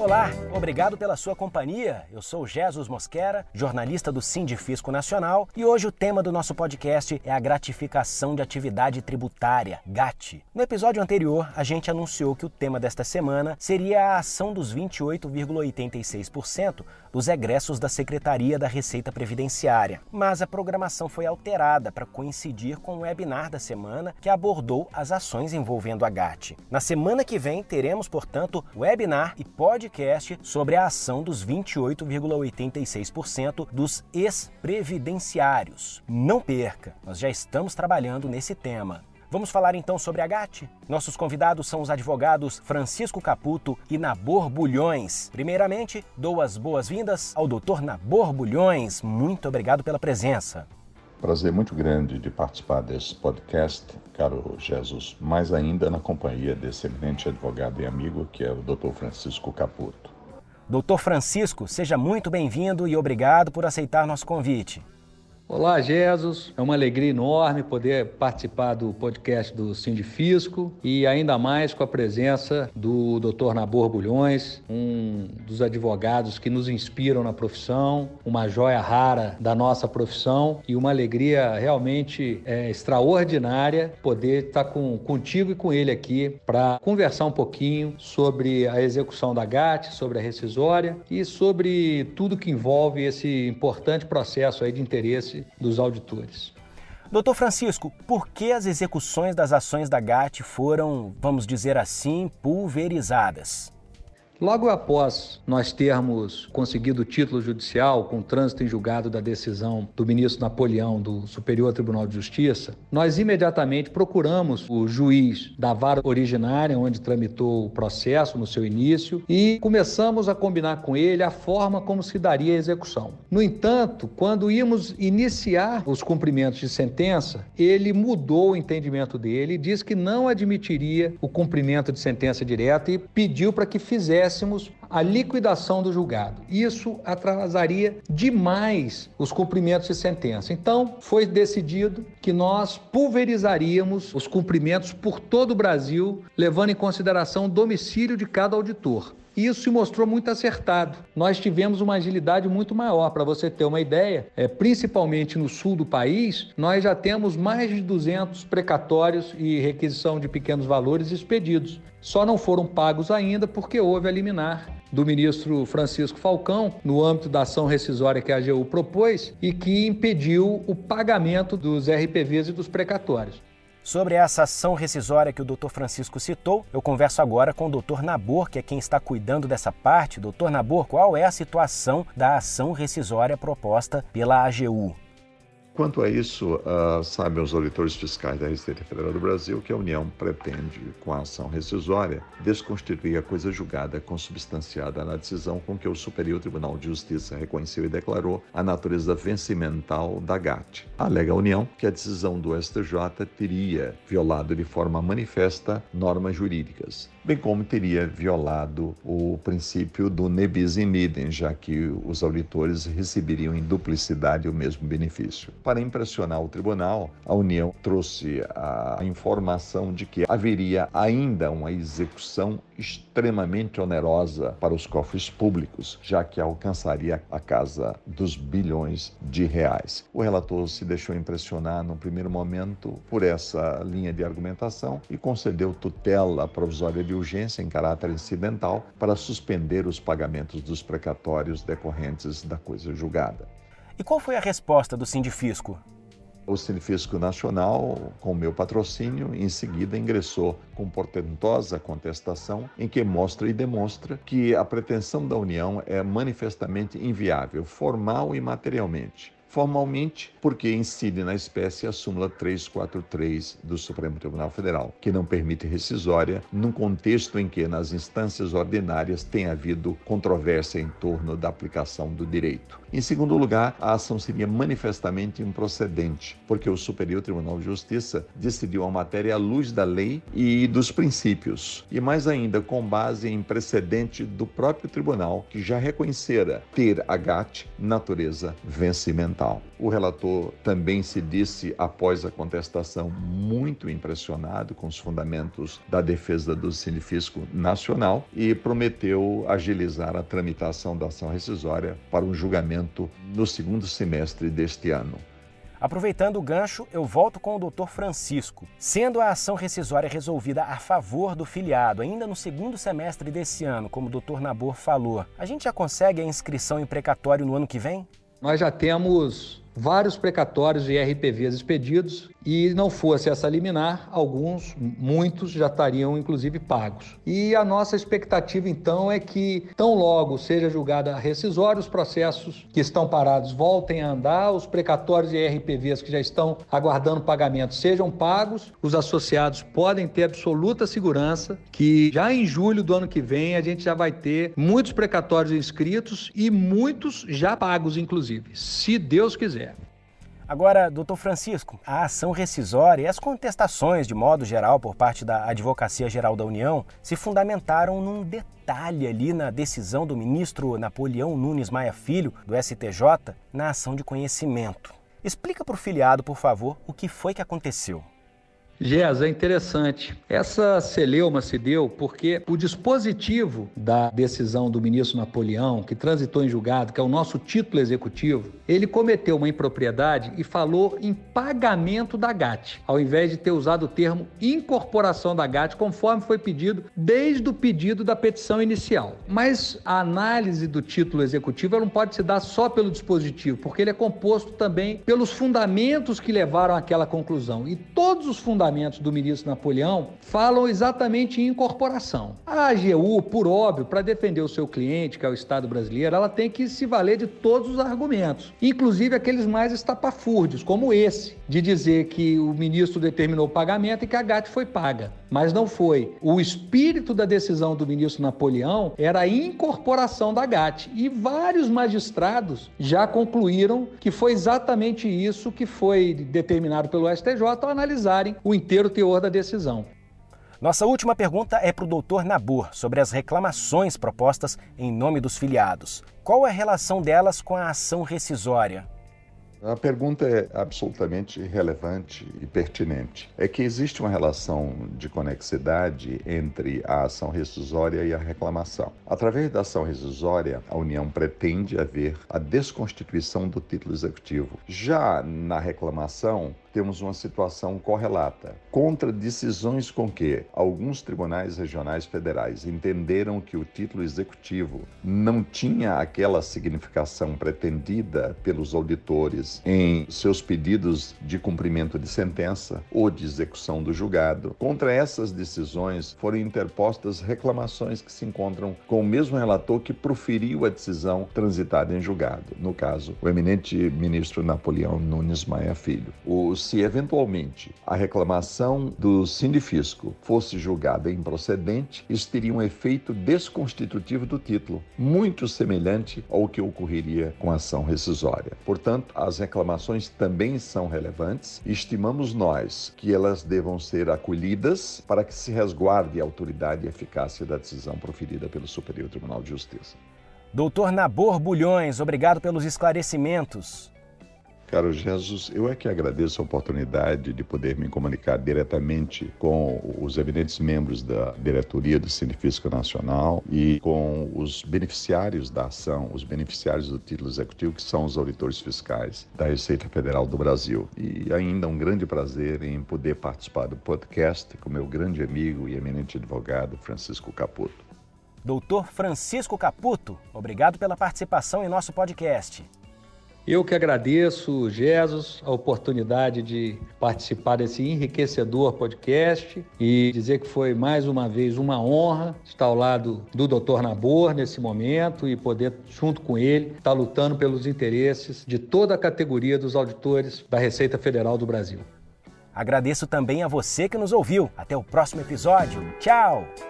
Olá, obrigado pela sua companhia. Eu sou Jesus Mosquera, jornalista do Sindifisco Nacional, e hoje o tema do nosso podcast é a gratificação de atividade tributária, GAT. No episódio anterior, a gente anunciou que o tema desta semana seria a ação dos 28,86% dos egressos da Secretaria da Receita Previdenciária, mas a programação foi alterada para coincidir com o webinar da semana que abordou as ações envolvendo a GAT. Na semana que vem teremos, portanto, webinar e podcast podcast sobre a ação dos 28,86% dos ex-previdenciários. Não perca, nós já estamos trabalhando nesse tema. Vamos falar então sobre a GAT? Nossos convidados são os advogados Francisco Caputo e Nabor Bulhões. Primeiramente, dou as boas-vindas ao Dr. Nabor Bulhões. Muito obrigado pela presença. Prazer muito grande de participar desse podcast, caro Jesus, mais ainda na companhia desse eminente advogado e amigo que é o Dr. Francisco Caputo. Doutor Francisco, seja muito bem-vindo e obrigado por aceitar nosso convite. Olá, Jesus. É uma alegria enorme poder participar do podcast do Sindifisco e ainda mais com a presença do Dr. Nabor Bulhões, um dos advogados que nos inspiram na profissão, uma joia rara da nossa profissão e uma alegria realmente é, extraordinária poder estar com, contigo e com ele aqui para conversar um pouquinho sobre a execução da GAT, sobre a rescisória e sobre tudo que envolve esse importante processo aí de interesse dos auditores. Doutor Francisco, por que as execuções das ações da GAT foram, vamos dizer assim, pulverizadas? Logo após nós termos conseguido o título judicial com trânsito em julgado da decisão do ministro Napoleão do Superior Tribunal de Justiça, nós imediatamente procuramos o juiz da vara originária, onde tramitou o processo no seu início, e começamos a combinar com ele a forma como se daria a execução. No entanto, quando íamos iniciar os cumprimentos de sentença, ele mudou o entendimento dele e disse que não admitiria o cumprimento de sentença direta e pediu para que fizesse tivéssemos a liquidação do julgado. Isso atrasaria demais os cumprimentos de sentença. Então, foi decidido que nós pulverizaríamos os cumprimentos por todo o Brasil, levando em consideração o domicílio de cada auditor. Isso se mostrou muito acertado. Nós tivemos uma agilidade muito maior. Para você ter uma ideia, é, principalmente no sul do país, nós já temos mais de 200 precatórios e requisição de pequenos valores expedidos. Só não foram pagos ainda porque houve a liminar do ministro Francisco Falcão, no âmbito da ação rescisória que a AGU propôs e que impediu o pagamento dos RPVs e dos precatórios. Sobre essa ação rescisória que o Dr. Francisco citou, eu converso agora com o Dr. Nabor, que é quem está cuidando dessa parte. Dr. Nabor, qual é a situação da ação rescisória proposta pela AGU? Quanto a isso, uh, sabem os auditores fiscais da Receita Federal do Brasil que a União pretende, com a ação rescisória, desconstituir a coisa julgada consubstanciada na decisão com que o Superior Tribunal de Justiça reconheceu e declarou a natureza vencimental da GAT. Alega a União que a decisão do STJ teria violado de forma manifesta normas jurídicas, bem como teria violado o princípio do nebis in idem, já que os auditores receberiam em duplicidade o mesmo benefício. Para impressionar o tribunal, a União trouxe a informação de que haveria ainda uma execução extremamente onerosa para os cofres públicos, já que alcançaria a casa dos bilhões de reais. O relator se deixou impressionar no primeiro momento por essa linha de argumentação e concedeu tutela provisória de urgência em caráter incidental para suspender os pagamentos dos precatórios decorrentes da coisa julgada. E qual foi a resposta do Sindifisco? O Sinfisco Nacional, com meu patrocínio, em seguida ingressou com portentosa contestação em que mostra e demonstra que a pretensão da União é manifestamente inviável, formal e materialmente formalmente, porque incide na espécie a súmula 343 do Supremo Tribunal Federal, que não permite rescisória num contexto em que nas instâncias ordinárias tem havido controvérsia em torno da aplicação do direito. Em segundo lugar, a ação seria manifestamente improcedente, porque o Superior Tribunal de Justiça decidiu a matéria à luz da lei e dos princípios, e mais ainda com base em precedente do próprio tribunal, que já reconhecera ter a GAT natureza vencimento fundamental. O relator também se disse, após a contestação, muito impressionado com os fundamentos da defesa do Sinifisco Nacional e prometeu agilizar a tramitação da ação rescisória para um julgamento no segundo semestre deste ano. Aproveitando o gancho, eu volto com o Dr. Francisco. Sendo a ação rescisória resolvida a favor do filiado ainda no segundo semestre desse ano, como o Dr. Nabor falou, a gente já consegue a inscrição em precatório no ano que vem? Nós já temos vários precatórios e RPVs expedidos e não fosse essa liminar, alguns, muitos já estariam inclusive pagos. E a nossa expectativa então é que tão logo seja julgada a rescisória, os processos que estão parados voltem a andar, os precatórios e RPVs que já estão aguardando pagamento sejam pagos, os associados podem ter absoluta segurança que já em julho do ano que vem a gente já vai ter muitos precatórios inscritos e muitos já pagos inclusive, se Deus quiser. Agora, doutor Francisco, a ação rescisória e as contestações, de modo geral, por parte da Advocacia Geral da União, se fundamentaram num detalhe ali na decisão do ministro Napoleão Nunes Maia Filho, do STJ, na ação de conhecimento. Explica para o filiado, por favor, o que foi que aconteceu. Gés, é interessante. Essa celeuma se deu porque o dispositivo da decisão do ministro Napoleão, que transitou em julgado, que é o nosso título executivo, ele cometeu uma impropriedade e falou em pagamento da GAT, ao invés de ter usado o termo incorporação da GAT, conforme foi pedido desde o pedido da petição inicial. Mas a análise do título executivo não pode se dar só pelo dispositivo, porque ele é composto também pelos fundamentos que levaram àquela conclusão. E todos os fundamentos do ministro Napoleão falam exatamente em incorporação. A AGU, por óbvio, para defender o seu cliente, que é o Estado brasileiro, ela tem que se valer de todos os argumentos, inclusive aqueles mais estapafúrdios, como esse, de dizer que o ministro determinou o pagamento e que a GAT foi paga. Mas não foi. O espírito da decisão do ministro Napoleão era a incorporação da GAT. E vários magistrados já concluíram que foi exatamente isso que foi determinado pelo STJ ao analisarem o inteiro teor da decisão. Nossa última pergunta é para o doutor Nabor sobre as reclamações propostas em nome dos filiados. Qual é a relação delas com a ação rescisória? A pergunta é absolutamente relevante e pertinente. É que existe uma relação de conexidade entre a ação rescisória e a reclamação. Através da ação rescisória, a União pretende haver a desconstituição do título executivo. Já na reclamação, temos uma situação correlata. Contra decisões com que alguns tribunais regionais federais entenderam que o título executivo não tinha aquela significação pretendida pelos auditores em seus pedidos de cumprimento de sentença ou de execução do julgado, contra essas decisões foram interpostas reclamações que se encontram com o mesmo relator que proferiu a decisão transitada em julgado, no caso, o eminente ministro Napoleão Nunes Maia Filho. Os se eventualmente a reclamação do sindifisco fosse julgada improcedente, isso teria um efeito desconstitutivo do título, muito semelhante ao que ocorreria com a ação rescisória. Portanto, as reclamações também são relevantes estimamos nós que elas devam ser acolhidas para que se resguarde a autoridade e eficácia da decisão proferida pelo Superior Tribunal de Justiça. Doutor Nabor Bulhões, obrigado pelos esclarecimentos. Caro Jesus, eu é que agradeço a oportunidade de poder me comunicar diretamente com os evidentes membros da diretoria do Cinefisco Nacional e com os beneficiários da ação, os beneficiários do título executivo, que são os auditores fiscais da Receita Federal do Brasil. E ainda um grande prazer em poder participar do podcast com meu grande amigo e eminente advogado Francisco Caputo. Doutor Francisco Caputo, obrigado pela participação em nosso podcast. Eu que agradeço, Jesus, a oportunidade de participar desse enriquecedor podcast e dizer que foi mais uma vez uma honra estar ao lado do Dr. Nabor nesse momento e poder, junto com ele, estar lutando pelos interesses de toda a categoria dos auditores da Receita Federal do Brasil. Agradeço também a você que nos ouviu. Até o próximo episódio. Tchau!